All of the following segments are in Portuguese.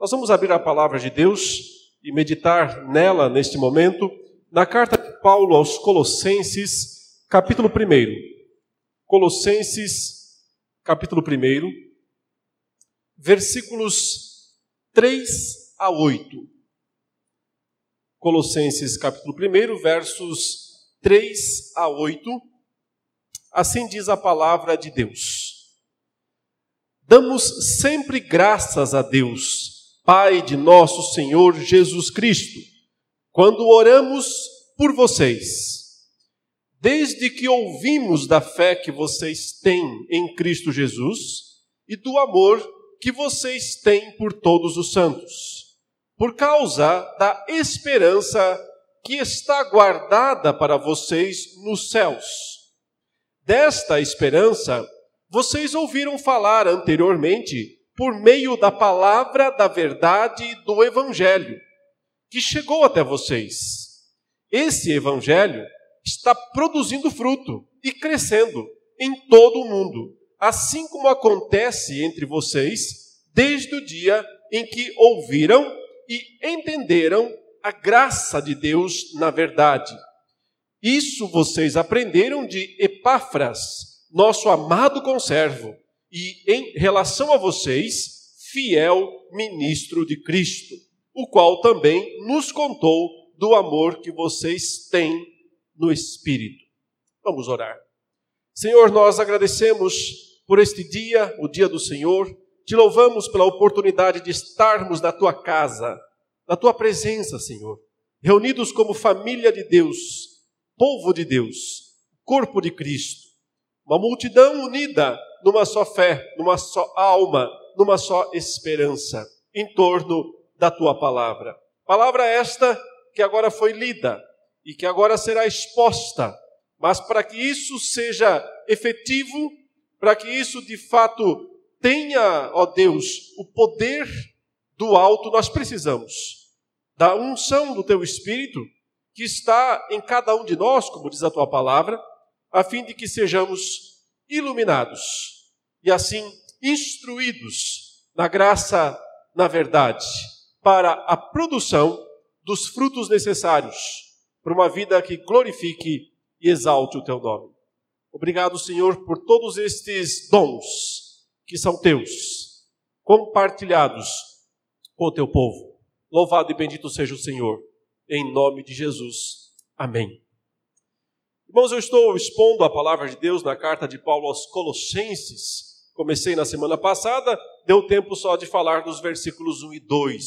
Nós vamos abrir a palavra de Deus e meditar nela neste momento, na carta de Paulo aos Colossenses, capítulo 1. Colossenses, capítulo 1, versículos 3 a 8. Colossenses, capítulo 1, versos 3 a 8. Assim diz a palavra de Deus. Damos sempre graças a Deus Pai de nosso Senhor Jesus Cristo, quando oramos por vocês. Desde que ouvimos da fé que vocês têm em Cristo Jesus e do amor que vocês têm por todos os santos, por causa da esperança que está guardada para vocês nos céus. Desta esperança, vocês ouviram falar anteriormente por meio da palavra da verdade do Evangelho, que chegou até vocês. Esse Evangelho está produzindo fruto e crescendo em todo o mundo, assim como acontece entre vocês desde o dia em que ouviram e entenderam a graça de Deus na verdade. Isso vocês aprenderam de Epáfras, nosso amado conservo e em relação a vocês, fiel ministro de Cristo, o qual também nos contou do amor que vocês têm no Espírito. Vamos orar. Senhor, nós agradecemos por este dia, o dia do Senhor, te louvamos pela oportunidade de estarmos na tua casa, na tua presença, Senhor, reunidos como família de Deus, povo de Deus, corpo de Cristo, uma multidão unida numa só fé, numa só alma, numa só esperança, em torno da tua palavra. Palavra esta que agora foi lida e que agora será exposta, mas para que isso seja efetivo, para que isso de fato tenha, ó Deus, o poder do alto, nós precisamos da unção do teu Espírito que está em cada um de nós, como diz a tua palavra, a fim de que sejamos iluminados e assim instruídos na graça, na verdade, para a produção dos frutos necessários para uma vida que glorifique e exalte o teu nome. Obrigado, Senhor, por todos estes dons que são teus, compartilhados com o teu povo. Louvado e bendito seja o Senhor, em nome de Jesus. Amém. Irmãos, eu estou expondo a palavra de Deus na carta de Paulo aos Colossenses. Comecei na semana passada, deu tempo só de falar dos versículos 1 e 2.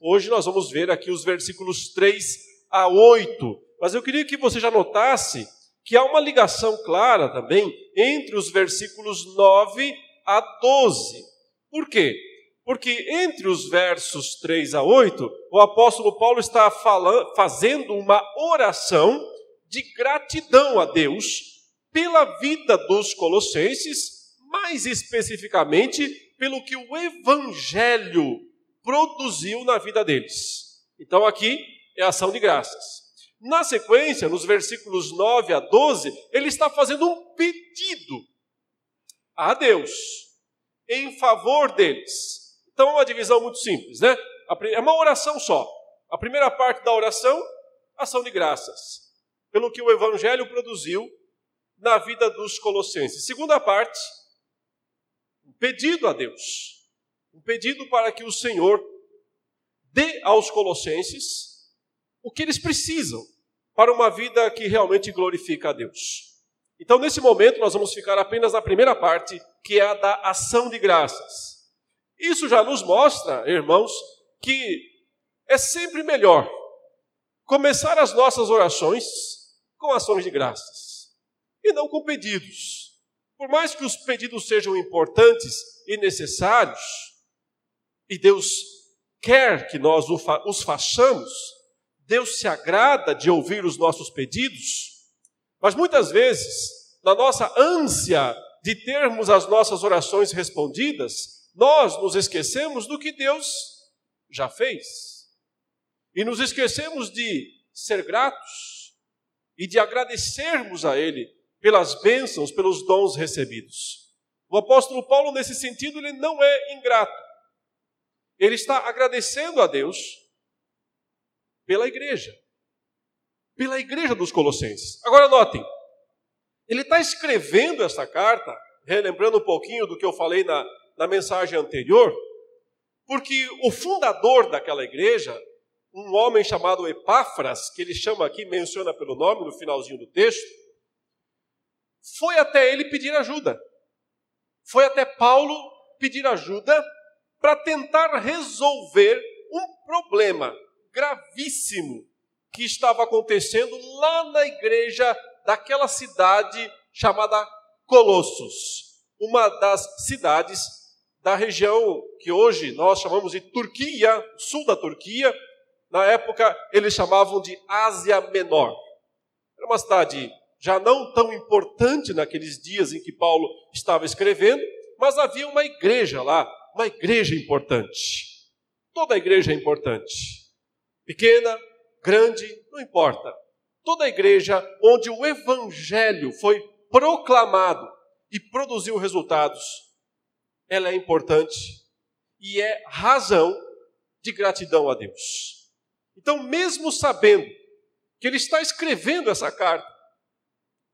Hoje nós vamos ver aqui os versículos 3 a 8. Mas eu queria que você já notasse que há uma ligação clara também entre os versículos 9 a 12. Por quê? Porque entre os versos 3 a 8, o apóstolo Paulo está falando, fazendo uma oração de gratidão a Deus pela vida dos colossenses, mais especificamente pelo que o evangelho produziu na vida deles. Então aqui é ação de graças. Na sequência, nos versículos 9 a 12, ele está fazendo um pedido a Deus em favor deles. Então é uma divisão muito simples, né? É uma oração só. A primeira parte da oração, ação de graças pelo que o Evangelho produziu na vida dos colossenses. Segunda parte, um pedido a Deus, um pedido para que o Senhor dê aos colossenses o que eles precisam para uma vida que realmente glorifica a Deus. Então, nesse momento, nós vamos ficar apenas na primeira parte, que é a da ação de graças. Isso já nos mostra, irmãos, que é sempre melhor começar as nossas orações com ações de graças e não com pedidos. Por mais que os pedidos sejam importantes e necessários, e Deus quer que nós os façamos, Deus se agrada de ouvir os nossos pedidos, mas muitas vezes, na nossa ânsia de termos as nossas orações respondidas, nós nos esquecemos do que Deus já fez. E nos esquecemos de ser gratos e de agradecermos a Ele pelas bênçãos, pelos dons recebidos. O apóstolo Paulo, nesse sentido, ele não é ingrato. ele está agradecendo a Deus pela igreja, pela igreja dos Colossenses. Agora notem, ele está escrevendo essa carta, relembrando um pouquinho do que eu falei na, na mensagem anterior, porque o fundador daquela igreja, um homem chamado Epáfras, que ele chama aqui, menciona pelo nome no finalzinho do texto, foi até ele pedir ajuda. Foi até Paulo pedir ajuda para tentar resolver um problema gravíssimo que estava acontecendo lá na igreja daquela cidade chamada Colossos, uma das cidades da região que hoje nós chamamos de Turquia, sul da Turquia. Na época eles chamavam de Ásia Menor. Era uma cidade já não tão importante naqueles dias em que Paulo estava escrevendo, mas havia uma igreja lá, uma igreja importante. Toda igreja é importante. Pequena, grande, não importa. Toda igreja onde o evangelho foi proclamado e produziu resultados, ela é importante e é razão de gratidão a Deus. Então, mesmo sabendo que ele está escrevendo essa carta,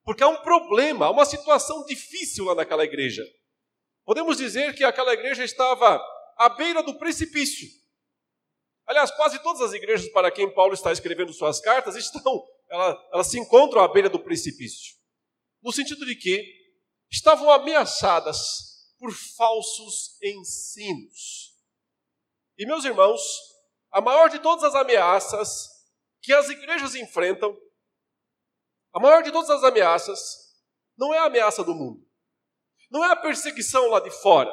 porque há um problema, há uma situação difícil lá naquela igreja. Podemos dizer que aquela igreja estava à beira do precipício. Aliás, quase todas as igrejas para quem Paulo está escrevendo suas cartas estão, elas, elas se encontram à beira do precipício. No sentido de que estavam ameaçadas por falsos ensinos. E meus irmãos, a maior de todas as ameaças que as igrejas enfrentam, a maior de todas as ameaças, não é a ameaça do mundo, não é a perseguição lá de fora,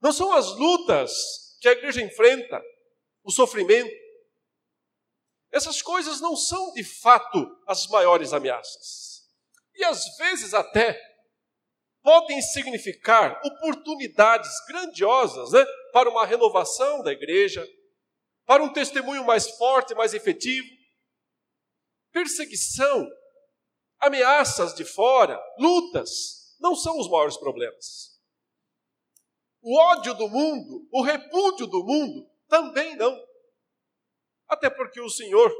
não são as lutas que a igreja enfrenta, o sofrimento. Essas coisas não são de fato as maiores ameaças. E às vezes até podem significar oportunidades grandiosas né, para uma renovação da igreja, para um testemunho mais forte, mais efetivo. Perseguição, ameaças de fora, lutas, não são os maiores problemas. O ódio do mundo, o repúdio do mundo, também não. Até porque o Senhor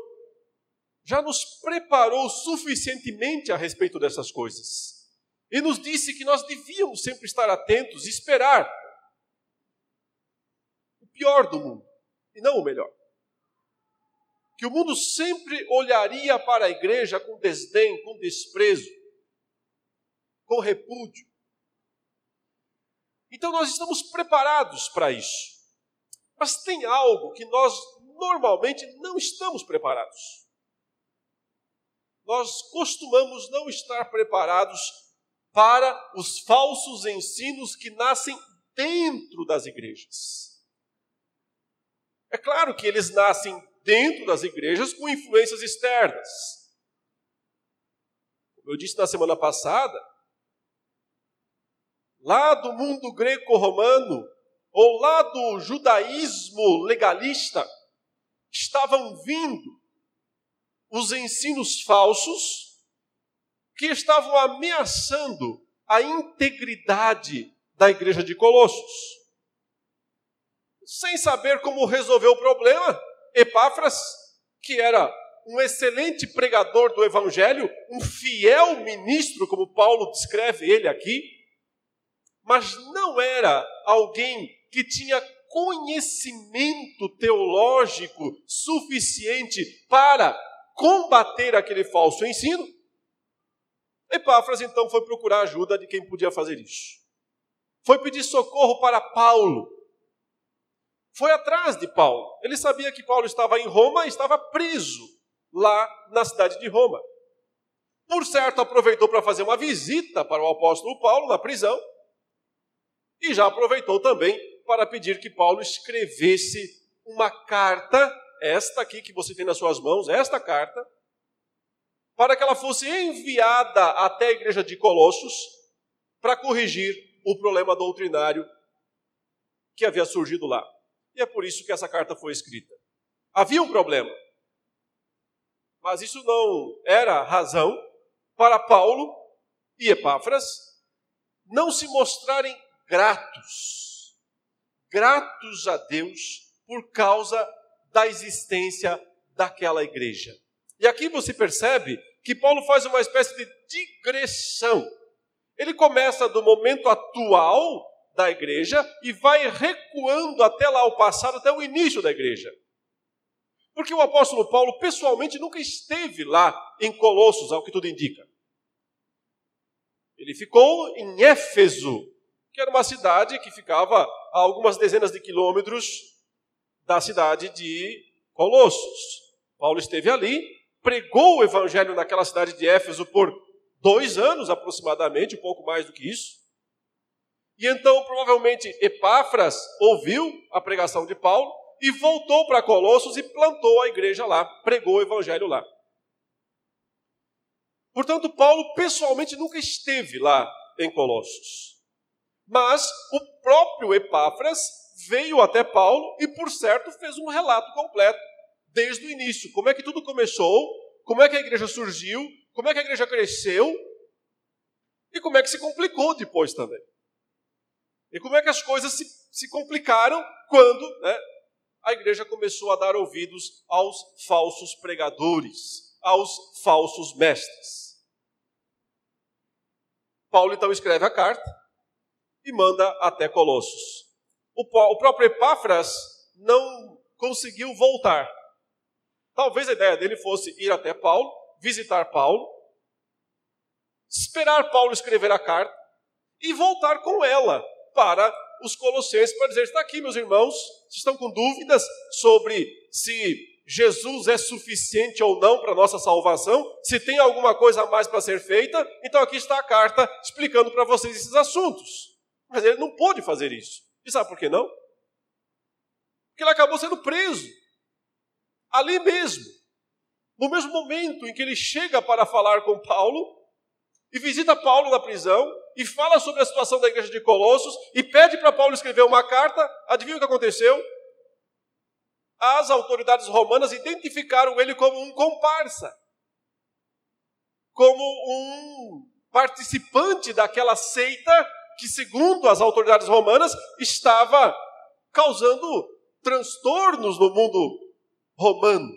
já nos preparou suficientemente a respeito dessas coisas. E nos disse que nós devíamos sempre estar atentos e esperar pior do mundo, e não o melhor. Que o mundo sempre olharia para a igreja com desdém, com desprezo, com repúdio. Então nós estamos preparados para isso. Mas tem algo que nós normalmente não estamos preparados. Nós costumamos não estar preparados para os falsos ensinos que nascem dentro das igrejas. É claro que eles nascem dentro das igrejas com influências externas. Como eu disse na semana passada, lá do mundo greco-romano, ou lá do judaísmo legalista, estavam vindo os ensinos falsos que estavam ameaçando a integridade da igreja de Colossos. Sem saber como resolver o problema, Epáfras, que era um excelente pregador do evangelho, um fiel ministro, como Paulo descreve ele aqui, mas não era alguém que tinha conhecimento teológico suficiente para combater aquele falso ensino, Epáfras então foi procurar ajuda de quem podia fazer isso. Foi pedir socorro para Paulo. Foi atrás de Paulo. Ele sabia que Paulo estava em Roma e estava preso lá na cidade de Roma. Por certo, aproveitou para fazer uma visita para o apóstolo Paulo na prisão e já aproveitou também para pedir que Paulo escrevesse uma carta esta aqui que você tem nas suas mãos, esta carta, para que ela fosse enviada até a igreja de Colossos para corrigir o problema doutrinário que havia surgido lá. E é por isso que essa carta foi escrita. Havia um problema, mas isso não era razão para Paulo e Epáfras não se mostrarem gratos gratos a Deus por causa da existência daquela igreja. E aqui você percebe que Paulo faz uma espécie de digressão. Ele começa do momento atual da igreja e vai recuando até lá o passado, até o início da igreja. Porque o apóstolo Paulo pessoalmente nunca esteve lá em Colossos, ao que tudo indica. Ele ficou em Éfeso, que era uma cidade que ficava a algumas dezenas de quilômetros da cidade de Colossos. Paulo esteve ali, pregou o evangelho naquela cidade de Éfeso por dois anos aproximadamente, um pouco mais do que isso. E então, provavelmente, Epáfras ouviu a pregação de Paulo e voltou para Colossos e plantou a igreja lá, pregou o evangelho lá. Portanto, Paulo pessoalmente nunca esteve lá em Colossos. Mas o próprio Epáfras veio até Paulo e, por certo, fez um relato completo, desde o início. Como é que tudo começou, como é que a igreja surgiu, como é que a igreja cresceu e como é que se complicou depois também. E como é que as coisas se, se complicaram quando né, a igreja começou a dar ouvidos aos falsos pregadores, aos falsos mestres. Paulo então escreve a carta e manda até Colossos. O, o próprio Epáfras não conseguiu voltar. Talvez a ideia dele fosse ir até Paulo, visitar Paulo, esperar Paulo escrever a carta e voltar com ela para os colossenses para dizer: está aqui, meus irmãos, se estão com dúvidas sobre se Jesus é suficiente ou não para nossa salvação, se tem alguma coisa a mais para ser feita, então aqui está a carta explicando para vocês esses assuntos. Mas ele não pôde fazer isso. E sabe por que não? Porque ele acabou sendo preso. Ali mesmo. No mesmo momento em que ele chega para falar com Paulo, e visita Paulo na prisão, e fala sobre a situação da igreja de Colossos, e pede para Paulo escrever uma carta, adivinha o que aconteceu? As autoridades romanas identificaram ele como um comparsa, como um participante daquela seita que, segundo as autoridades romanas, estava causando transtornos no mundo romano,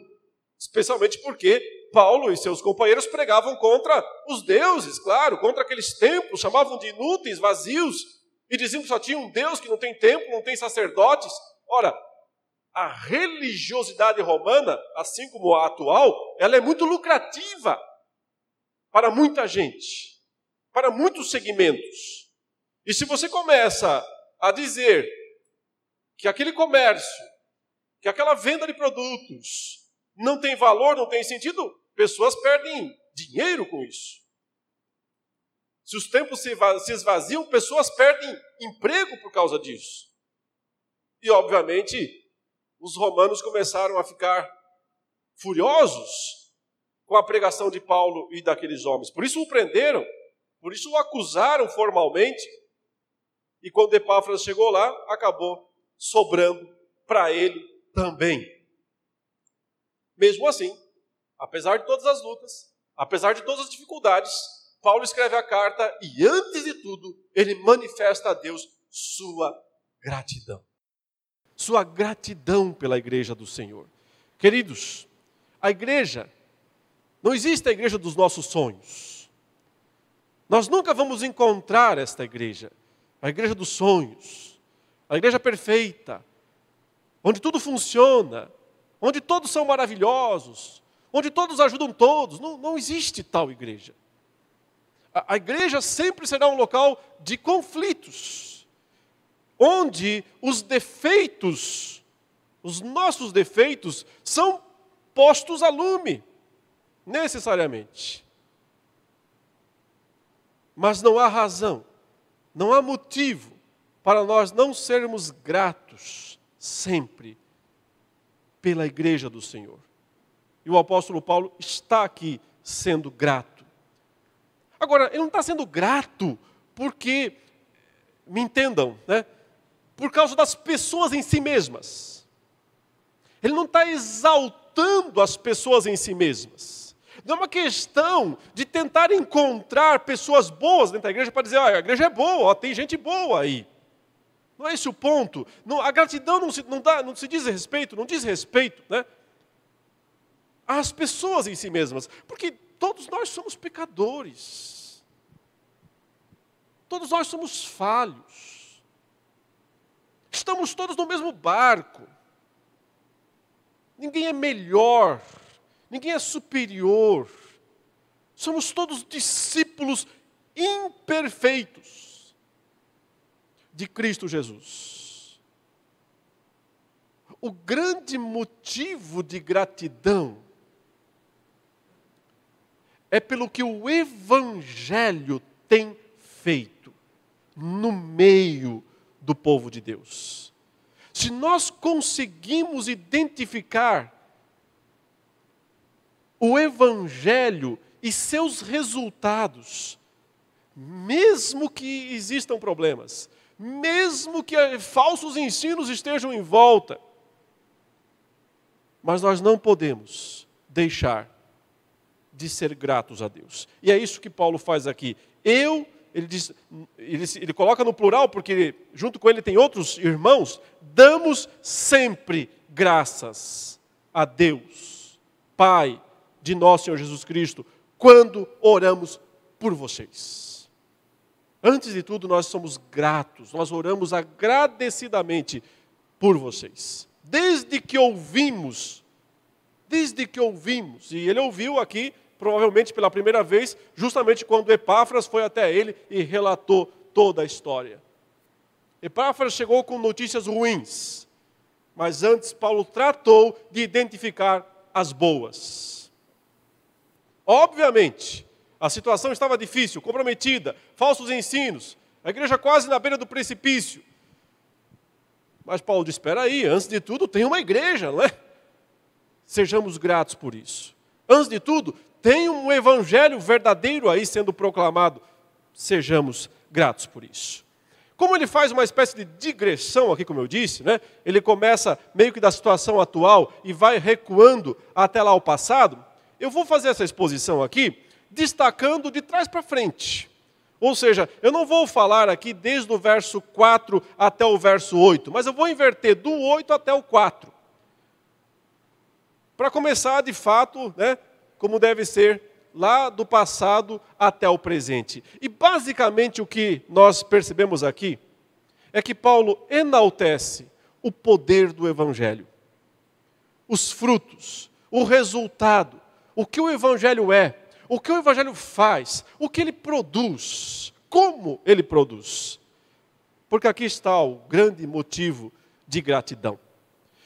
especialmente porque Paulo e seus companheiros pregavam contra os deuses, claro, contra aqueles templos, chamavam de inúteis, vazios, e diziam que só tinha um Deus, que não tem templo, não tem sacerdotes. Ora, a religiosidade romana, assim como a atual, ela é muito lucrativa para muita gente, para muitos segmentos. E se você começa a dizer que aquele comércio, que aquela venda de produtos não tem valor, não tem sentido, pessoas perdem dinheiro com isso. Se os templos se esvaziam, pessoas perdem emprego por causa disso. E, obviamente, os romanos começaram a ficar furiosos com a pregação de Paulo e daqueles homens. Por isso o prenderam, por isso o acusaram formalmente. E quando Epáfras chegou lá, acabou sobrando para ele também. Mesmo assim, apesar de todas as lutas, apesar de todas as dificuldades, Paulo escreve a carta e, antes de tudo, ele manifesta a Deus sua gratidão. Sua gratidão pela igreja do Senhor. Queridos, a igreja, não existe a igreja dos nossos sonhos. Nós nunca vamos encontrar esta igreja, a igreja dos sonhos, a igreja perfeita, onde tudo funciona, onde todos são maravilhosos, onde todos ajudam todos. Não, não existe tal igreja. A, a igreja sempre será um local de conflitos, onde os defeitos, os nossos defeitos, são postos a lume, necessariamente. Mas não há razão, não há motivo para nós não sermos gratos sempre pela igreja do Senhor. E o apóstolo Paulo está aqui sendo grato. Agora, ele não está sendo grato porque, me entendam, né? por causa das pessoas em si mesmas. Ele não está exaltando as pessoas em si mesmas. Não é uma questão de tentar encontrar pessoas boas dentro da igreja para dizer, ah, a igreja é boa, ó, tem gente boa aí. Não é esse o ponto. Não, a gratidão não se, não, dá, não se diz respeito, não diz respeito né, às pessoas em si mesmas. Porque todos nós somos pecadores. Todos nós somos falhos. Estamos todos no mesmo barco. Ninguém é melhor, ninguém é superior. Somos todos discípulos imperfeitos de Cristo Jesus. O grande motivo de gratidão é pelo que o Evangelho tem feito no meio do povo de Deus. Se nós conseguimos identificar o Evangelho e seus resultados, mesmo que existam problemas, mesmo que falsos ensinos estejam em volta, mas nós não podemos deixar de ser gratos a Deus. E é isso que Paulo faz aqui. Eu, ele, diz, ele, ele coloca no plural, porque junto com ele tem outros irmãos, damos sempre graças a Deus, Pai de nosso Senhor Jesus Cristo, quando oramos por vocês. Antes de tudo, nós somos gratos, nós oramos agradecidamente por vocês. Desde que ouvimos, desde que ouvimos, e ele ouviu aqui, provavelmente pela primeira vez, justamente quando Epáfras foi até ele e relatou toda a história. Epáfras chegou com notícias ruins, mas antes Paulo tratou de identificar as boas. Obviamente, a situação estava difícil, comprometida, falsos ensinos, a igreja quase na beira do precipício. Mas Paulo diz: espera aí, antes de tudo tem uma igreja, não é? Sejamos gratos por isso. Antes de tudo, tem um evangelho verdadeiro aí sendo proclamado. Sejamos gratos por isso. Como ele faz uma espécie de digressão aqui, como eu disse, né? ele começa meio que da situação atual e vai recuando até lá ao passado. Eu vou fazer essa exposição aqui destacando de trás para frente. Ou seja, eu não vou falar aqui desde o verso 4 até o verso 8, mas eu vou inverter do 8 até o 4. Para começar, de fato, né, como deve ser lá do passado até o presente. E basicamente o que nós percebemos aqui é que Paulo enaltece o poder do evangelho, os frutos, o resultado, o que o Evangelho é, o que o Evangelho faz, o que ele produz, como ele produz. Porque aqui está o grande motivo de gratidão.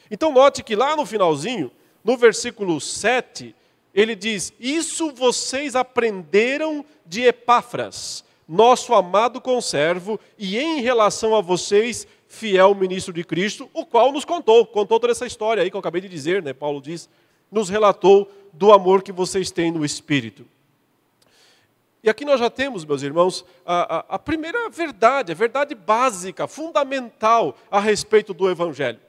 Então, note que lá no finalzinho, no versículo 7, ele diz: Isso vocês aprenderam de Epáfras, nosso amado conservo, e em relação a vocês, fiel ministro de Cristo, o qual nos contou, contou toda essa história aí que eu acabei de dizer, né? Paulo diz, nos relatou do amor que vocês têm no Espírito. E aqui nós já temos, meus irmãos, a, a, a, primeira verdade, a verdade básica, fundamental a respeito do Evangelho.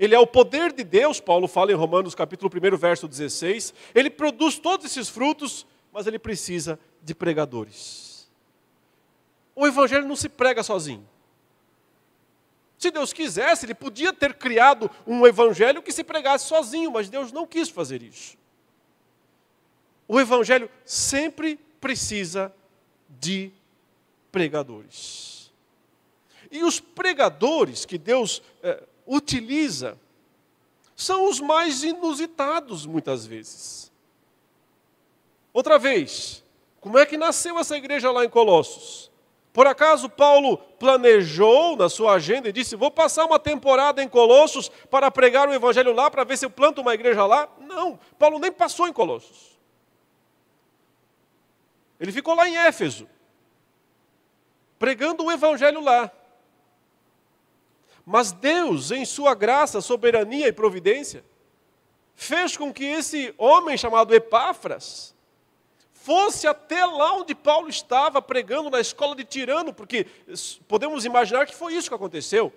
Ele é o poder de Deus, Paulo fala em Romanos capítulo 1, verso 16. Ele produz todos esses frutos, mas ele precisa de pregadores. O Evangelho não se prega sozinho. Se Deus quisesse, Ele podia ter criado um Evangelho que se pregasse sozinho, mas Deus não quis fazer isso o Evangelho sempre precisa de pregadores. E os pregadores que Deus é, utiliza são os mais inusitados, muitas vezes. Outra vez, como é que nasceu essa igreja lá em Colossos? Por acaso Paulo planejou na sua agenda e disse: Vou passar uma temporada em Colossos para pregar o evangelho lá, para ver se eu planto uma igreja lá? Não, Paulo nem passou em Colossos. Ele ficou lá em Éfeso, pregando o evangelho lá. Mas Deus, em sua graça, soberania e providência, fez com que esse homem chamado Epáfras fosse até lá onde Paulo estava pregando na escola de Tirano, porque podemos imaginar que foi isso que aconteceu.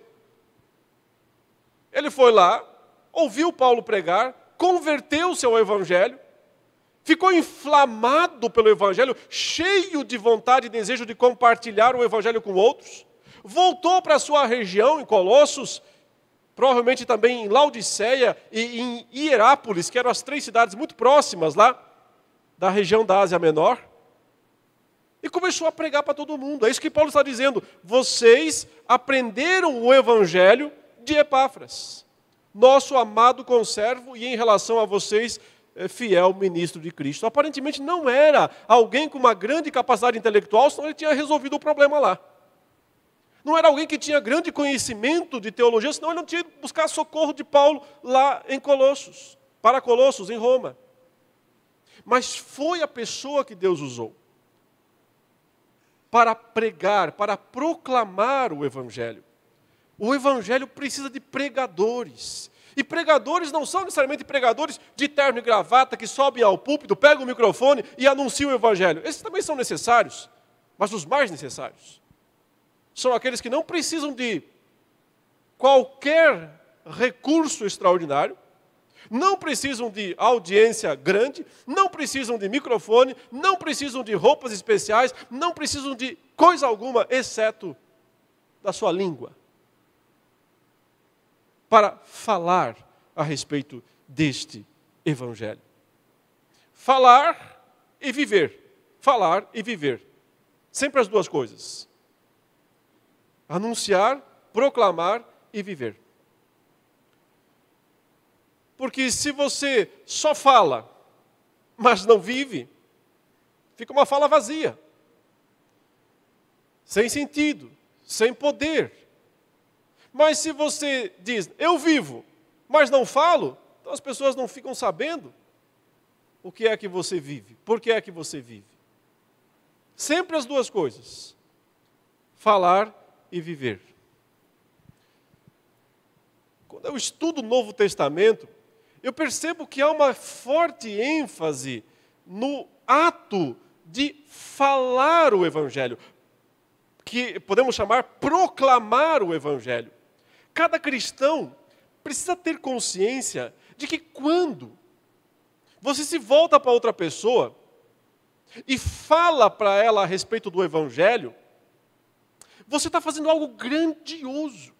Ele foi lá, ouviu Paulo pregar, converteu-se ao evangelho, ficou inflamado pelo Evangelho, cheio de vontade e desejo de compartilhar o Evangelho com outros, voltou para a sua região em Colossos, provavelmente também em Laodiceia e em Hierápolis, que eram as três cidades muito próximas lá da região da Ásia Menor. E começou a pregar para todo mundo. É isso que Paulo está dizendo. Vocês aprenderam o evangelho de Epáfras, nosso amado conservo, e em relação a vocês, é, fiel ministro de Cristo. Aparentemente não era alguém com uma grande capacidade intelectual, senão ele tinha resolvido o problema lá. Não era alguém que tinha grande conhecimento de teologia, senão ele não tinha ido buscar socorro de Paulo lá em Colossos, para Colossos, em Roma. Mas foi a pessoa que Deus usou para pregar, para proclamar o Evangelho. O Evangelho precisa de pregadores. E pregadores não são necessariamente pregadores de terno e gravata que sobem ao púlpito, pegam o microfone e anunciam o Evangelho. Esses também são necessários, mas os mais necessários são aqueles que não precisam de qualquer recurso extraordinário, não precisam de audiência grande, não precisam de microfone, não precisam de roupas especiais, não precisam de coisa alguma, exceto da sua língua para falar a respeito deste Evangelho. Falar e viver. Falar e viver. Sempre as duas coisas. Anunciar, proclamar e viver. Porque se você só fala, mas não vive, fica uma fala vazia, sem sentido, sem poder. Mas se você diz, eu vivo, mas não falo, então as pessoas não ficam sabendo o que é que você vive, por que é que você vive. Sempre as duas coisas: falar e viver. Quando eu estudo o Novo Testamento, eu percebo que há uma forte ênfase no ato de falar o Evangelho, que podemos chamar proclamar o Evangelho. Cada cristão precisa ter consciência de que quando você se volta para outra pessoa e fala para ela a respeito do Evangelho, você está fazendo algo grandioso,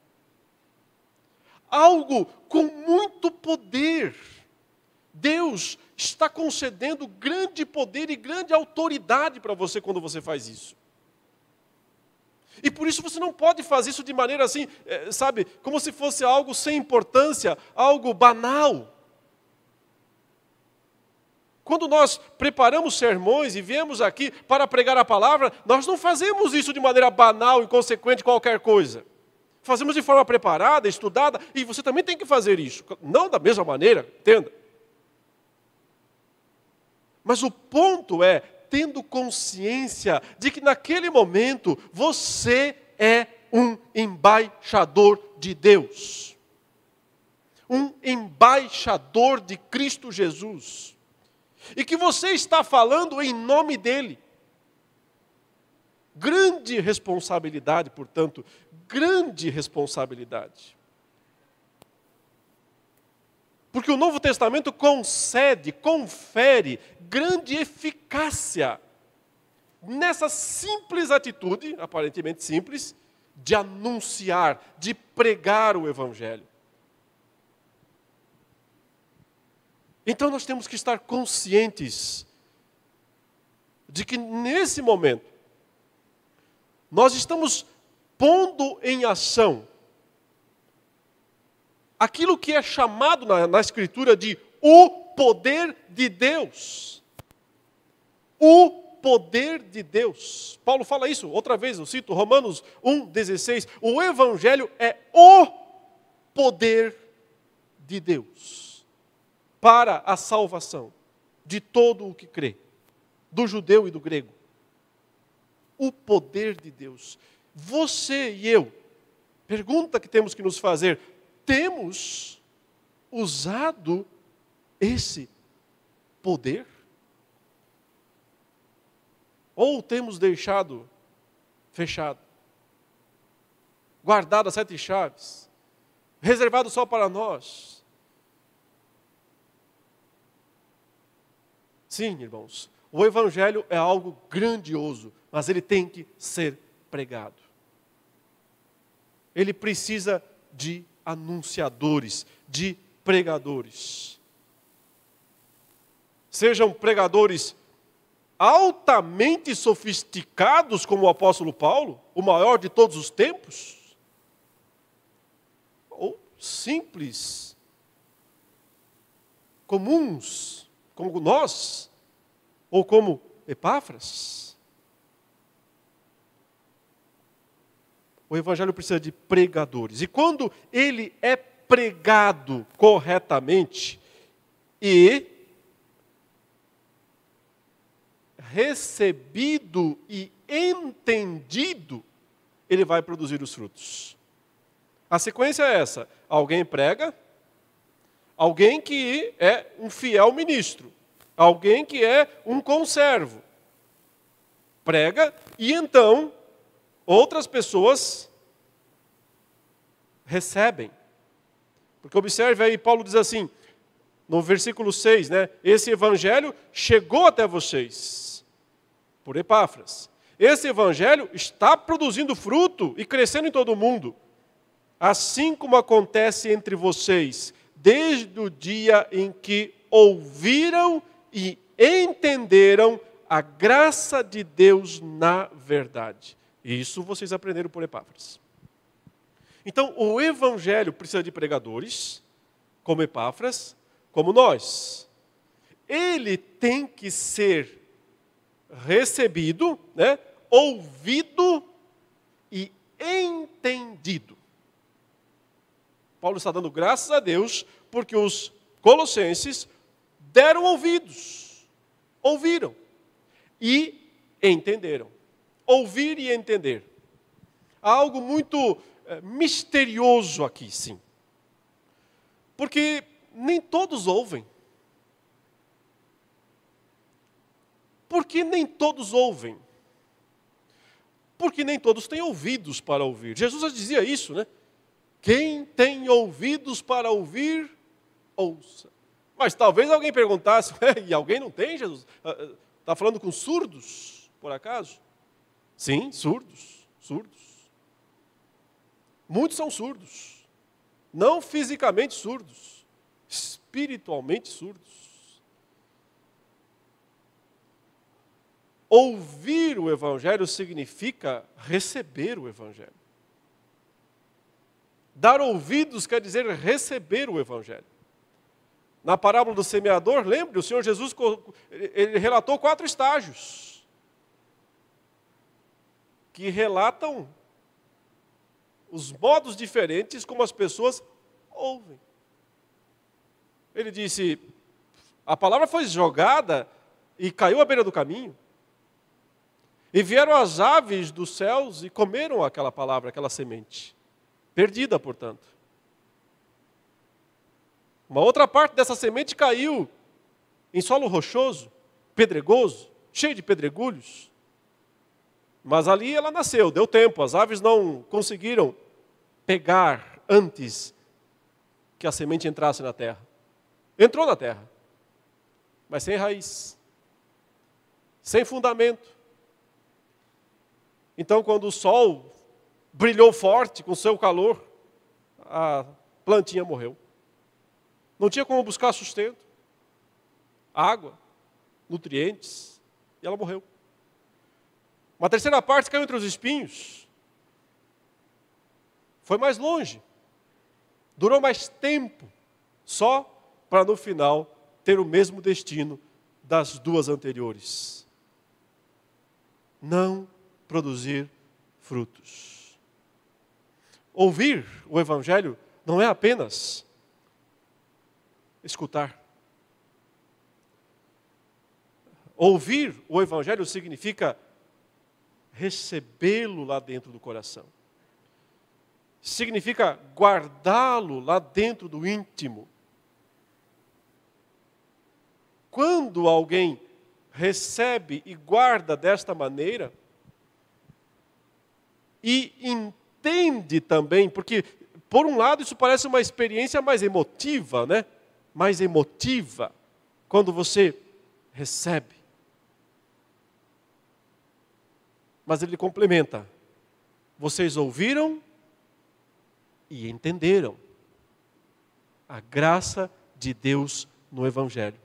algo com muito poder. Deus está concedendo grande poder e grande autoridade para você quando você faz isso. E por isso você não pode fazer isso de maneira assim, é, sabe, como se fosse algo sem importância, algo banal. Quando nós preparamos sermões e viemos aqui para pregar a palavra, nós não fazemos isso de maneira banal, inconsequente, qualquer coisa. Fazemos de forma preparada, estudada, e você também tem que fazer isso. Não da mesma maneira, entenda. Mas o ponto é tendo consciência de que naquele momento você é um embaixador de Deus. Um embaixador de Cristo Jesus. E que você está falando em nome dele. Grande responsabilidade, portanto, grande responsabilidade. Porque o Novo Testamento concede, confere grande eficácia nessa simples atitude, aparentemente simples, de anunciar, de pregar o Evangelho. Então nós temos que estar conscientes de que nesse momento nós estamos pondo em ação aquilo que é chamado na, na Escritura de o poder de Deus. O poder de Deus. Paulo fala isso, outra vez eu cito Romanos 1,16. O Evangelho é o poder de Deus para a salvação de todo o que crê, do judeu e do grego. O poder de Deus. Você e eu, pergunta que temos que nos fazer: temos usado esse poder? Ou temos deixado fechado, guardado as sete chaves, reservado só para nós? Sim, irmãos, o Evangelho é algo grandioso, mas ele tem que ser pregado. ele precisa de anunciadores, de pregadores. Sejam pregadores altamente sofisticados, como o apóstolo Paulo, o maior de todos os tempos, ou simples, comuns, como nós, ou como Epáfras. O evangelho precisa de pregadores. E quando ele é pregado corretamente e recebido e entendido, ele vai produzir os frutos. A sequência é essa: alguém prega, alguém que é um fiel ministro, alguém que é um conservo, prega e então outras pessoas recebem. Porque observe aí, Paulo diz assim, no versículo 6, né? Esse evangelho chegou até vocês por Epáfras. Esse evangelho está produzindo fruto e crescendo em todo o mundo, assim como acontece entre vocês, desde o dia em que ouviram e entenderam a graça de Deus na verdade. Isso vocês aprenderam por Epáfras. Então, o evangelho precisa de pregadores, como Epáfras, como nós. Ele tem que ser recebido, né, ouvido e entendido. Paulo está dando graças a Deus porque os colossenses deram ouvidos, ouviram e entenderam. Ouvir e entender. Há algo muito é, misterioso aqui, sim. Porque nem todos ouvem. Porque nem todos ouvem. Porque nem todos têm ouvidos para ouvir. Jesus já dizia isso, né? Quem tem ouvidos para ouvir, ouça. Mas talvez alguém perguntasse, e alguém não tem, Jesus? Está ah, ah, falando com surdos, por acaso? Sim, surdos, surdos. Muitos são surdos. Não fisicamente surdos, espiritualmente surdos. Ouvir o Evangelho significa receber o Evangelho. Dar ouvidos quer dizer receber o Evangelho. Na parábola do semeador, lembre, o Senhor Jesus ele relatou quatro estágios que relatam os modos diferentes como as pessoas ouvem. Ele disse: a palavra foi jogada e caiu à beira do caminho. E vieram as aves dos céus e comeram aquela palavra, aquela semente. Perdida, portanto. Uma outra parte dessa semente caiu em solo rochoso, pedregoso, cheio de pedregulhos. Mas ali ela nasceu, deu tempo, as aves não conseguiram pegar antes que a semente entrasse na terra. Entrou na terra, mas sem raiz, sem fundamento. Então, quando o sol brilhou forte com seu calor, a plantinha morreu. Não tinha como buscar sustento, água, nutrientes, e ela morreu. Uma terceira parte caiu entre os espinhos. Foi mais longe. Durou mais tempo, só para no final ter o mesmo destino das duas anteriores. Não produzir frutos. Ouvir o Evangelho não é apenas escutar. Ouvir o Evangelho significa recebê-lo lá dentro do coração. Significa guardá-lo lá dentro do íntimo. Quando alguém recebe e guarda desta maneira, e entende também, porque, por um lado, isso parece uma experiência mais emotiva, né? Mais emotiva, quando você recebe. Mas ele complementa: vocês ouviram e entenderam a graça de Deus no Evangelho.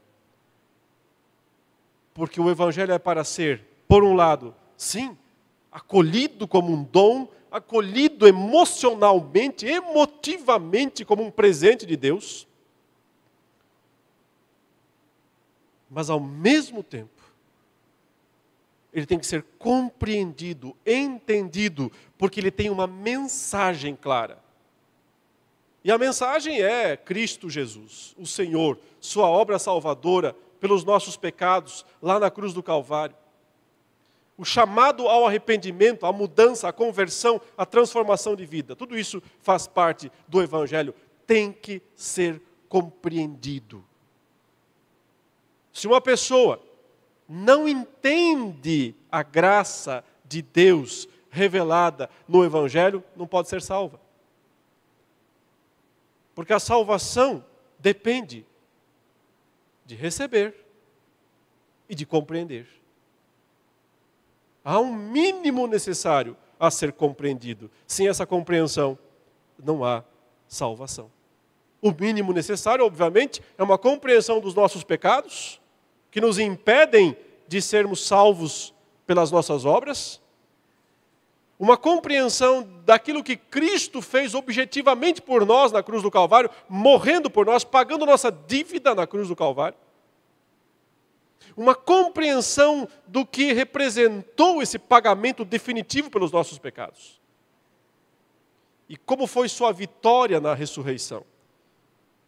Porque o Evangelho é para ser, por um lado, sim, acolhido como um dom, acolhido emocionalmente, emotivamente como um presente de Deus, mas ao mesmo tempo, ele tem que ser compreendido, entendido, porque ele tem uma mensagem clara. E a mensagem é Cristo Jesus, o Senhor, Sua obra salvadora pelos nossos pecados, lá na cruz do Calvário. O chamado ao arrependimento, à mudança, à conversão, à transformação de vida, tudo isso faz parte do Evangelho, tem que ser compreendido. Se uma pessoa não entende a graça de Deus revelada no Evangelho, não pode ser salva. Porque a salvação depende de receber e de compreender. Há um mínimo necessário a ser compreendido. Sem essa compreensão, não há salvação. O mínimo necessário, obviamente, é uma compreensão dos nossos pecados, que nos impedem de sermos salvos pelas nossas obras, uma compreensão daquilo que Cristo fez objetivamente por nós na cruz do Calvário, morrendo por nós, pagando nossa dívida na cruz do Calvário. Uma compreensão do que representou esse pagamento definitivo pelos nossos pecados. E como foi sua vitória na ressurreição.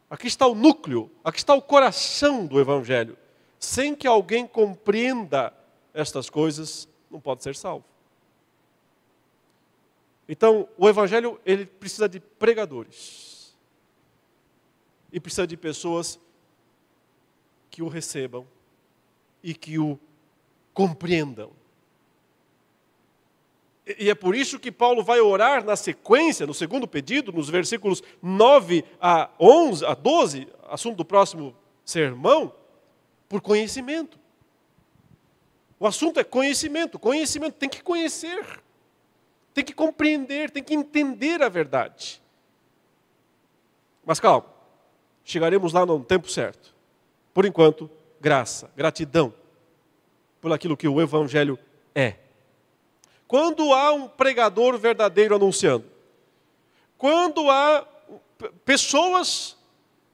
Aqui está o núcleo, aqui está o coração do Evangelho. Sem que alguém compreenda estas coisas, não pode ser salvo. Então, o evangelho ele precisa de pregadores. E precisa de pessoas que o recebam e que o compreendam. E é por isso que Paulo vai orar na sequência, no segundo pedido, nos versículos 9 a 11, a 12, assunto do próximo sermão, por conhecimento. O assunto é conhecimento. Conhecimento tem que conhecer tem que compreender, tem que entender a verdade. Mas calma, chegaremos lá no tempo certo. Por enquanto, graça, gratidão por aquilo que o Evangelho é. Quando há um pregador verdadeiro anunciando, quando há pessoas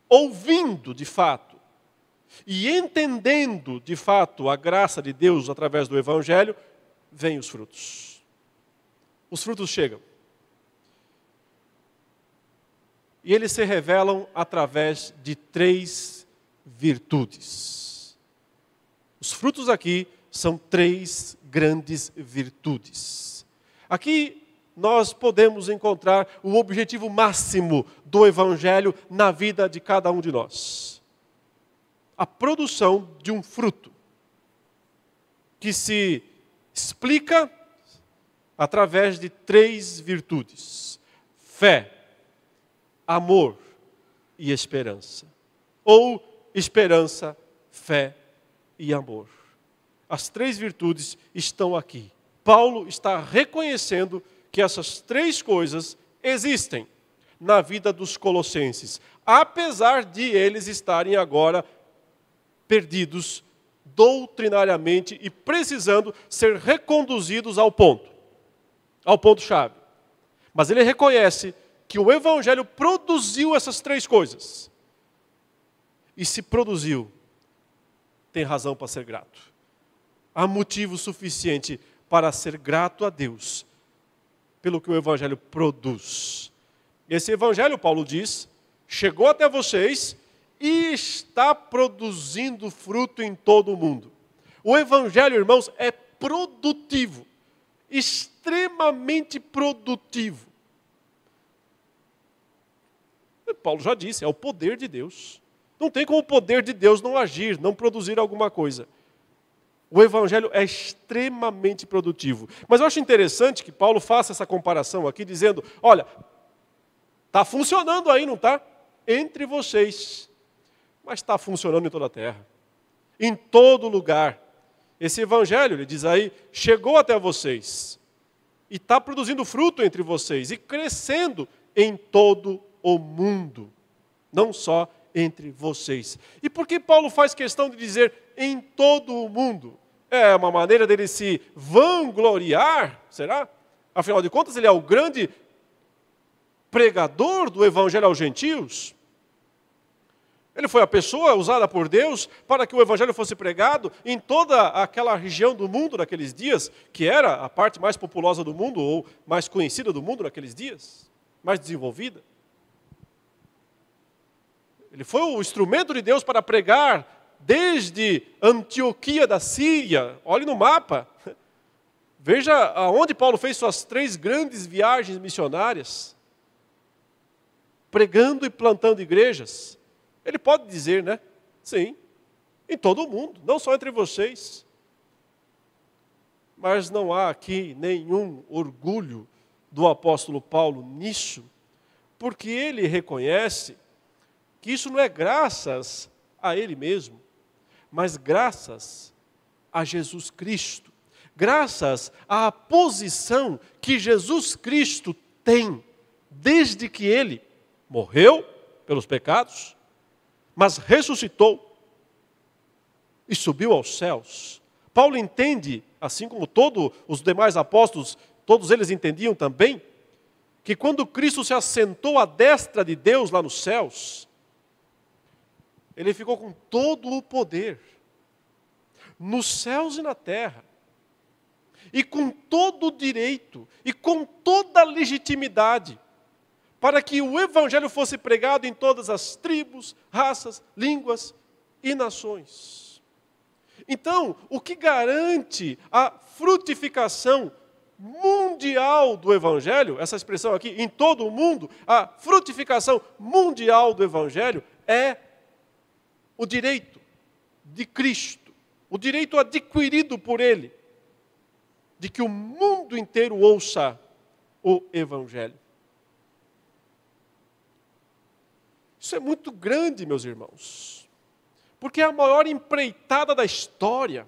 ouvindo de fato e entendendo de fato a graça de Deus através do Evangelho, vêm os frutos os frutos chegam. E eles se revelam através de três virtudes. Os frutos aqui são três grandes virtudes. Aqui nós podemos encontrar o objetivo máximo do Evangelho na vida de cada um de nós: a produção de um fruto que se explica através de três virtudes: fé, amor e esperança. Ou esperança, fé e amor. As três virtudes estão aqui. Paulo está reconhecendo que essas três coisas existem na vida dos colossenses, apesar de eles estarem agora perdidos doutrinariamente e precisando ser reconduzidos ao ponto ao ponto-chave. Mas ele reconhece que o Evangelho produziu essas três coisas. E se produziu, tem razão para ser grato. Há motivo suficiente para ser grato a Deus pelo que o Evangelho produz. Esse Evangelho, Paulo diz, chegou até vocês e está produzindo fruto em todo o mundo. O Evangelho, irmãos, é produtivo extremamente produtivo. Paulo já disse, é o poder de Deus. Não tem como o poder de Deus não agir, não produzir alguma coisa. O evangelho é extremamente produtivo. Mas eu acho interessante que Paulo faça essa comparação aqui, dizendo: olha, está funcionando aí, não está? Entre vocês. Mas está funcionando em toda a terra, em todo lugar. Esse evangelho, ele diz aí, chegou até vocês e está produzindo fruto entre vocês e crescendo em todo o mundo, não só entre vocês. E por que Paulo faz questão de dizer em todo o mundo? É uma maneira dele se vangloriar, será? Afinal de contas, ele é o grande pregador do evangelho aos gentios. Ele foi a pessoa usada por Deus para que o evangelho fosse pregado em toda aquela região do mundo naqueles dias, que era a parte mais populosa do mundo ou mais conhecida do mundo naqueles dias, mais desenvolvida. Ele foi o instrumento de Deus para pregar desde Antioquia da Síria. Olhe no mapa. Veja aonde Paulo fez suas três grandes viagens missionárias, pregando e plantando igrejas. Ele pode dizer, né? Sim, em todo o mundo, não só entre vocês. Mas não há aqui nenhum orgulho do apóstolo Paulo nisso, porque ele reconhece que isso não é graças a ele mesmo, mas graças a Jesus Cristo, graças à posição que Jesus Cristo tem desde que ele morreu pelos pecados, mas ressuscitou e subiu aos céus. Paulo entende, assim como todos os demais apóstolos, todos eles entendiam também, que quando Cristo se assentou à destra de Deus lá nos céus, ele ficou com todo o poder, nos céus e na terra, e com todo o direito, e com toda a legitimidade, para que o evangelho fosse pregado em todas as tribos, raças, línguas e nações. Então, o que garante a frutificação mundial do evangelho, essa expressão aqui, em todo o mundo, a frutificação mundial do evangelho é o direito de Cristo, o direito adquirido por ele de que o mundo inteiro ouça o evangelho. Isso é muito grande, meus irmãos, porque é a maior empreitada da história.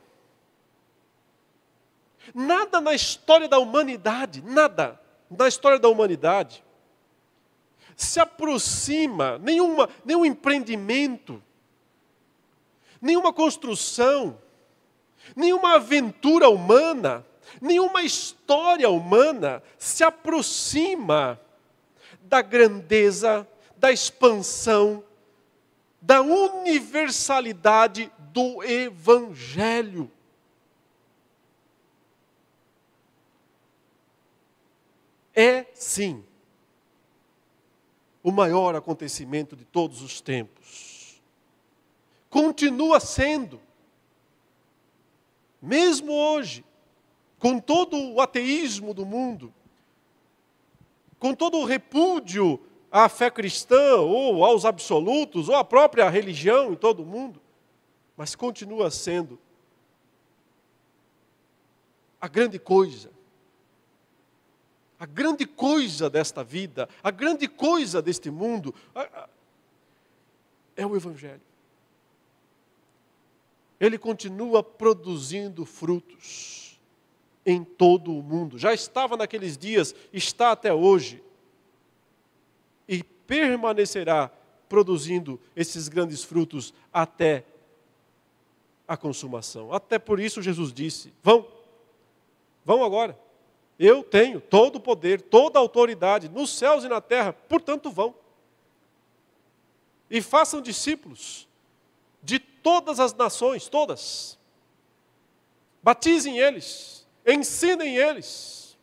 Nada na história da humanidade, nada na história da humanidade se aproxima, nenhuma, nenhum empreendimento, nenhuma construção, nenhuma aventura humana, nenhuma história humana se aproxima da grandeza da expansão, da universalidade do Evangelho. É, sim, o maior acontecimento de todos os tempos. Continua sendo, mesmo hoje, com todo o ateísmo do mundo, com todo o repúdio à fé cristã, ou aos absolutos, ou à própria religião em todo o mundo, mas continua sendo a grande coisa. A grande coisa desta vida, a grande coisa deste mundo, é o Evangelho. Ele continua produzindo frutos em todo o mundo. Já estava naqueles dias, está até hoje permanecerá produzindo esses grandes frutos até a consumação. Até por isso Jesus disse: vão, vão agora. Eu tenho todo o poder, toda a autoridade nos céus e na terra, portanto vão. E façam discípulos de todas as nações, todas. Batizem eles, ensinem eles.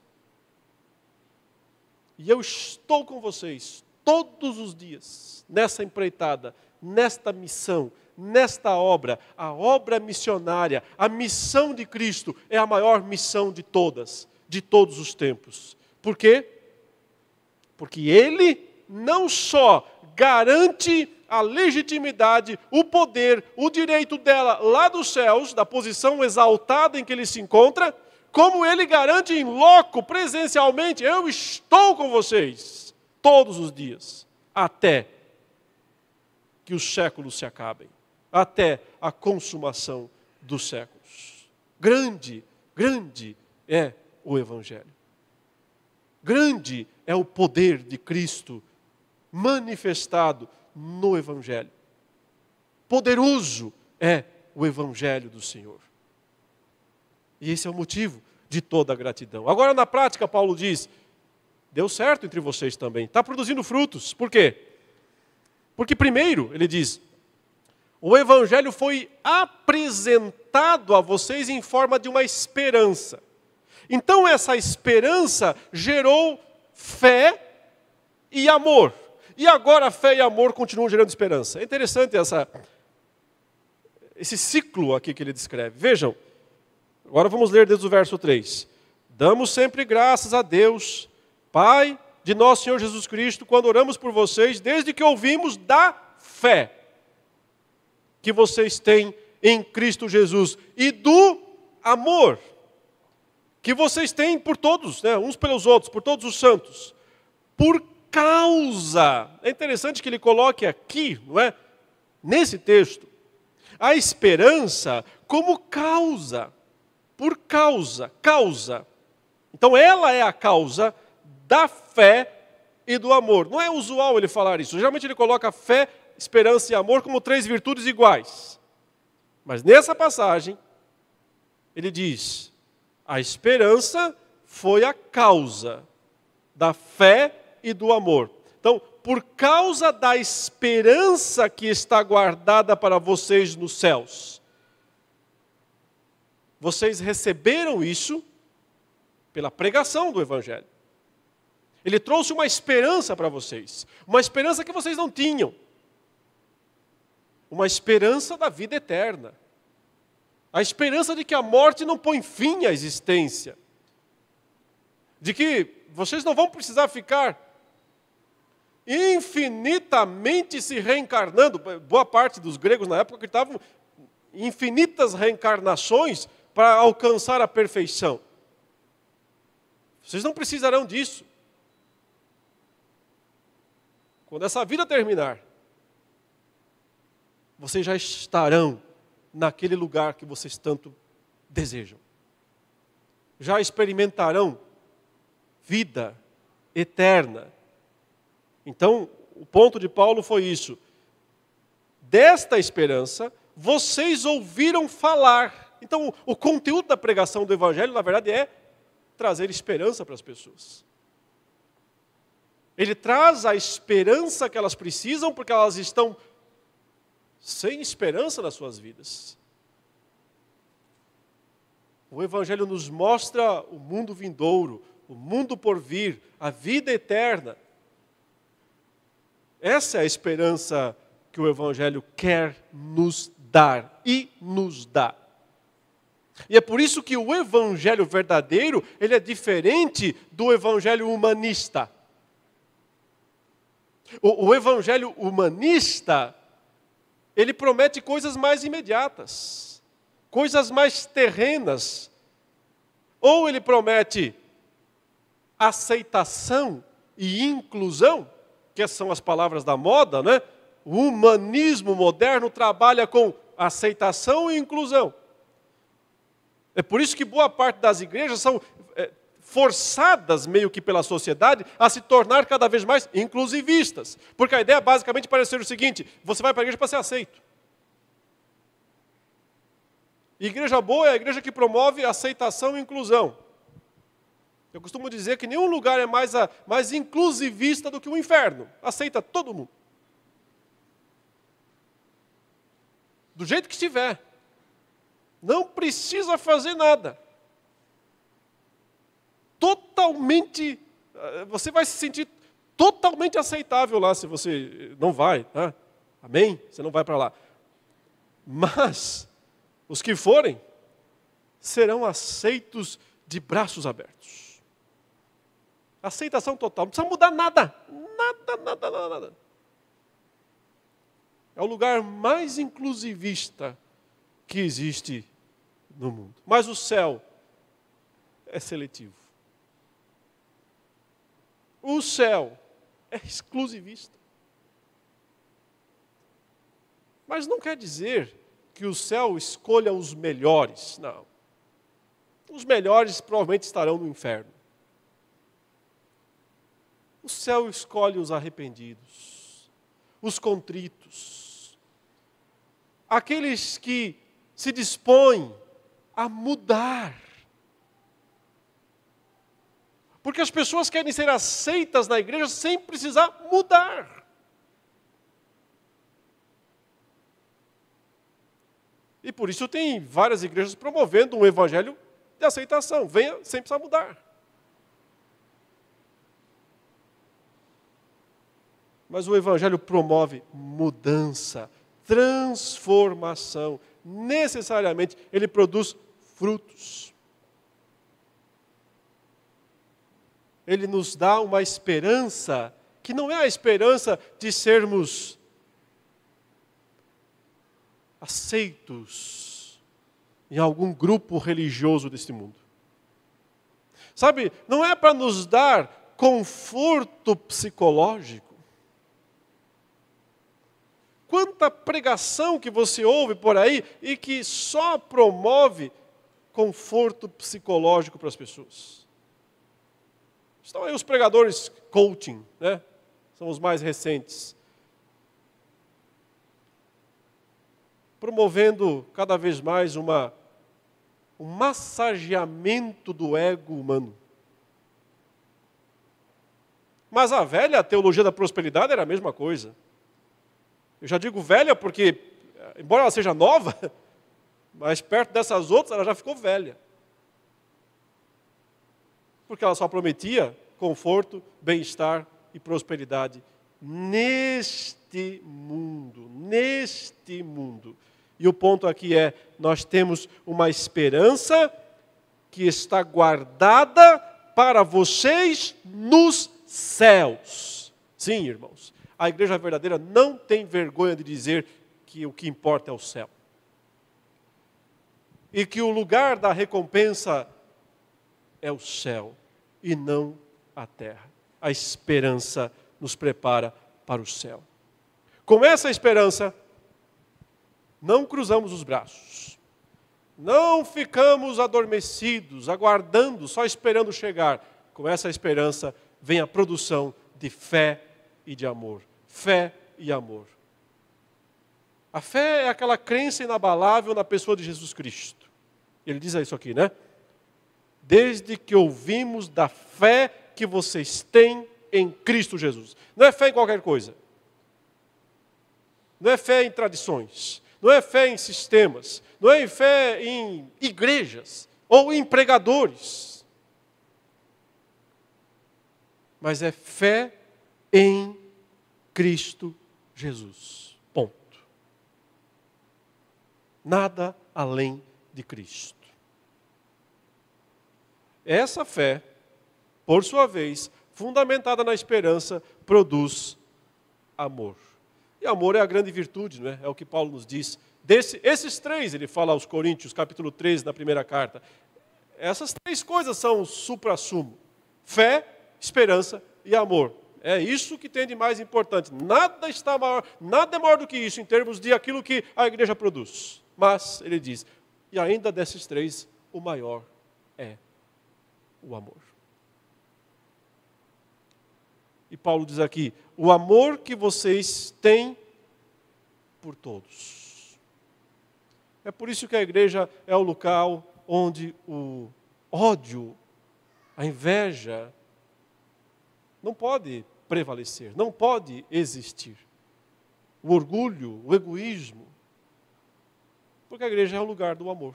E eu estou com vocês todos os dias, nessa empreitada, nesta missão, nesta obra, a obra missionária, a missão de Cristo é a maior missão de todas, de todos os tempos. Por quê? Porque Ele não só garante a legitimidade, o poder, o direito dela lá dos céus, da posição exaltada em que ele se encontra, como ele garante em loco, presencialmente, eu estou com vocês todos os dias, até que os séculos se acabem, até a consumação dos séculos. Grande, grande é o Evangelho. Grande é o poder de Cristo manifestado no Evangelho. Poderoso é o Evangelho do Senhor. E esse é o motivo de toda a gratidão. Agora, na prática, Paulo diz: deu certo entre vocês também, está produzindo frutos. Por quê? Porque, primeiro, ele diz: o Evangelho foi apresentado a vocês em forma de uma esperança. Então, essa esperança gerou fé e amor. E agora, fé e amor continuam gerando esperança. É interessante essa, esse ciclo aqui que ele descreve. Vejam, agora vamos ler desde o verso 3. Damos sempre graças a Deus, Pai de nosso Senhor Jesus Cristo, quando oramos por vocês, desde que ouvimos da fé que vocês têm em Cristo Jesus e do amor que vocês têm por todos, né, uns pelos outros, por todos os santos, por causa. É interessante que ele coloque aqui, não é? Nesse texto, a esperança como causa, por causa, causa. Então ela é a causa da fé e do amor. Não é usual ele falar isso. Geralmente ele coloca fé, esperança e amor como três virtudes iguais. Mas nessa passagem, ele diz: a esperança foi a causa da fé e do amor. Então, por causa da esperança que está guardada para vocês nos céus, vocês receberam isso pela pregação do Evangelho. Ele trouxe uma esperança para vocês, uma esperança que vocês não tinham, uma esperança da vida eterna. A esperança de que a morte não põe fim à existência. De que vocês não vão precisar ficar infinitamente se reencarnando. Boa parte dos gregos na época acreditavam infinitas reencarnações para alcançar a perfeição. Vocês não precisarão disso. Quando essa vida terminar, vocês já estarão naquele lugar que vocês tanto desejam. Já experimentarão vida eterna. Então, o ponto de Paulo foi isso. Desta esperança, vocês ouviram falar. Então, o conteúdo da pregação do Evangelho, na verdade, é trazer esperança para as pessoas. Ele traz a esperança que elas precisam, porque elas estão sem esperança nas suas vidas. O Evangelho nos mostra o mundo vindouro, o mundo por vir, a vida eterna. Essa é a esperança que o Evangelho quer nos dar e nos dá. E é por isso que o Evangelho verdadeiro ele é diferente do Evangelho humanista. O, o Evangelho humanista ele promete coisas mais imediatas, coisas mais terrenas. Ou ele promete aceitação e inclusão, que são as palavras da moda, né? O humanismo moderno trabalha com aceitação e inclusão. É por isso que boa parte das igrejas são é, forçadas meio que pela sociedade a se tornar cada vez mais inclusivistas. Porque a ideia basicamente parece ser o seguinte: você vai para a igreja para ser aceito. igreja boa é a igreja que promove aceitação e inclusão. Eu costumo dizer que nenhum lugar é mais, a, mais inclusivista do que o inferno. Aceita todo mundo. Do jeito que estiver. Não precisa fazer nada totalmente. Eh, você vai se sentir totalmente aceitável lá se você não vai, tá? Amém? Você não vai para lá. Mas os que forem serão aceitos de braços abertos. Aceitação total, não precisa mudar nada. Nada, nada, nada, nada. É o lugar mais inclusivista que existe no mundo. Mas o céu é seletivo. O céu é exclusivista. Mas não quer dizer que o céu escolha os melhores, não. Os melhores provavelmente estarão no inferno. O céu escolhe os arrependidos, os contritos, aqueles que se dispõem a mudar. Porque as pessoas querem ser aceitas na igreja sem precisar mudar. E por isso tem várias igrejas promovendo um evangelho de aceitação. Venha sem precisar mudar. Mas o Evangelho promove mudança, transformação. Necessariamente, ele produz frutos. Ele nos dá uma esperança que não é a esperança de sermos aceitos em algum grupo religioso deste mundo. Sabe, não é para nos dar conforto psicológico. Quanta pregação que você ouve por aí e que só promove conforto psicológico para as pessoas. Estão aí os pregadores coaching, né? São os mais recentes. Promovendo cada vez mais uma, um massageamento do ego humano. Mas a velha teologia da prosperidade era a mesma coisa. Eu já digo velha porque, embora ela seja nova, mas perto dessas outras ela já ficou velha. Porque ela só prometia conforto, bem-estar e prosperidade neste mundo, neste mundo. E o ponto aqui é: nós temos uma esperança que está guardada para vocês nos céus. Sim, irmãos a igreja verdadeira não tem vergonha de dizer que o que importa é o céu. E que o lugar da recompensa é o céu e não a terra. A esperança nos prepara para o céu. Com essa esperança, não cruzamos os braços. Não ficamos adormecidos, aguardando, só esperando chegar. Com essa esperança vem a produção de fé e de amor. Fé e amor. A fé é aquela crença inabalável na pessoa de Jesus Cristo. Ele diz isso aqui, né? Desde que ouvimos da fé que vocês têm em Cristo Jesus. Não é fé em qualquer coisa. Não é fé em tradições. Não é fé em sistemas. Não é fé em igrejas ou em pregadores. Mas é fé em Cristo Jesus. Ponto. Nada além de Cristo. Essa fé, por sua vez, fundamentada na esperança, produz amor. E amor é a grande virtude, não é? É o que Paulo nos diz. Desse, esses três, ele fala aos Coríntios, capítulo 13, na primeira carta. Essas três coisas são o supra-sumo: fé, esperança e amor. É isso que tem de mais importante. Nada está maior, nada é maior do que isso em termos de aquilo que a igreja produz. Mas ele diz: "E ainda desses três, o maior é o amor". E Paulo diz aqui: "O amor que vocês têm por todos". É por isso que a igreja é o local onde o ódio, a inveja, não pode prevalecer, não pode existir. O orgulho, o egoísmo. Porque a igreja é o lugar do amor.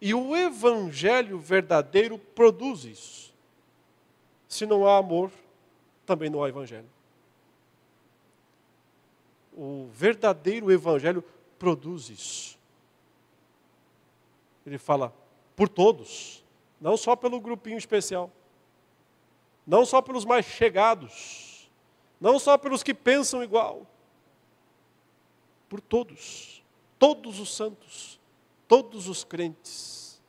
E o evangelho verdadeiro produz isso. Se não há amor, também não há evangelho. O verdadeiro evangelho produz isso. Ele fala por todos. Não só pelo grupinho especial. Não só pelos mais chegados. Não só pelos que pensam igual. Por todos. Todos os santos. Todos os crentes.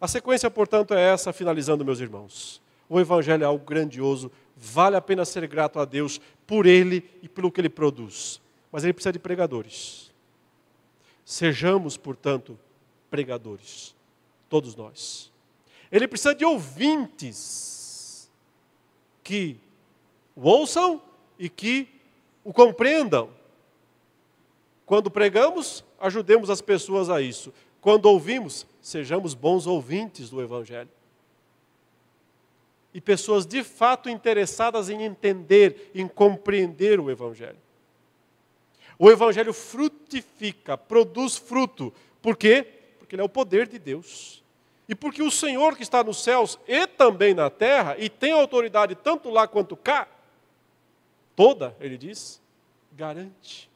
A sequência, portanto, é essa, finalizando, meus irmãos. O Evangelho é algo grandioso, vale a pena ser grato a Deus por ele e pelo que ele produz. Mas ele precisa de pregadores. Sejamos, portanto, pregadores. todos nós. Ele precisa de ouvintes que o ouçam e que o compreendam. Quando pregamos, ajudemos as pessoas a isso. Quando ouvimos, sejamos bons ouvintes do Evangelho. E pessoas de fato interessadas em entender, em compreender o Evangelho. O Evangelho frutifica, produz fruto. Por quê? Porque ele é o poder de Deus. E porque o Senhor que está nos céus e também na terra, e tem autoridade tanto lá quanto cá, toda, ele diz, garante,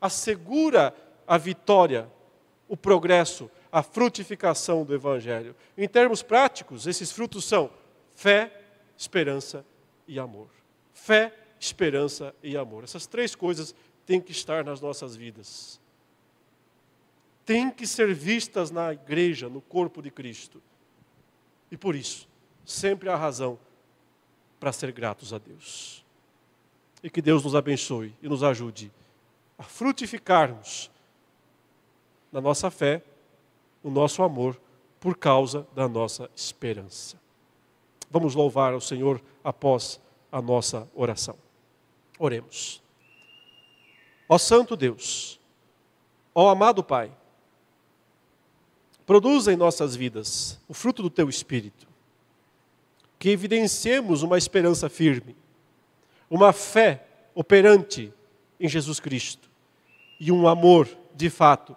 assegura a vitória, o progresso, a frutificação do Evangelho. Em termos práticos, esses frutos são fé, esperança e amor. Fé, esperança e amor. Essas três coisas têm que estar nas nossas vidas. Têm que ser vistas na igreja, no corpo de Cristo. E por isso, sempre há razão para ser gratos a Deus. E que Deus nos abençoe e nos ajude a frutificarmos na nossa fé, no nosso amor, por causa da nossa esperança. Vamos louvar ao Senhor após a nossa oração. Oremos. Ó Santo Deus, ó amado Pai, produza em nossas vidas o fruto do Teu Espírito, que evidenciemos uma esperança firme, uma fé operante em Jesus Cristo e um amor de fato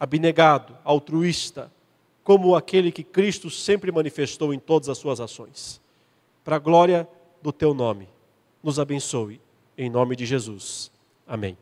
abnegado, altruísta, como aquele que Cristo sempre manifestou em todas as suas ações. Para a glória do teu nome, nos abençoe, em nome de Jesus. Amém.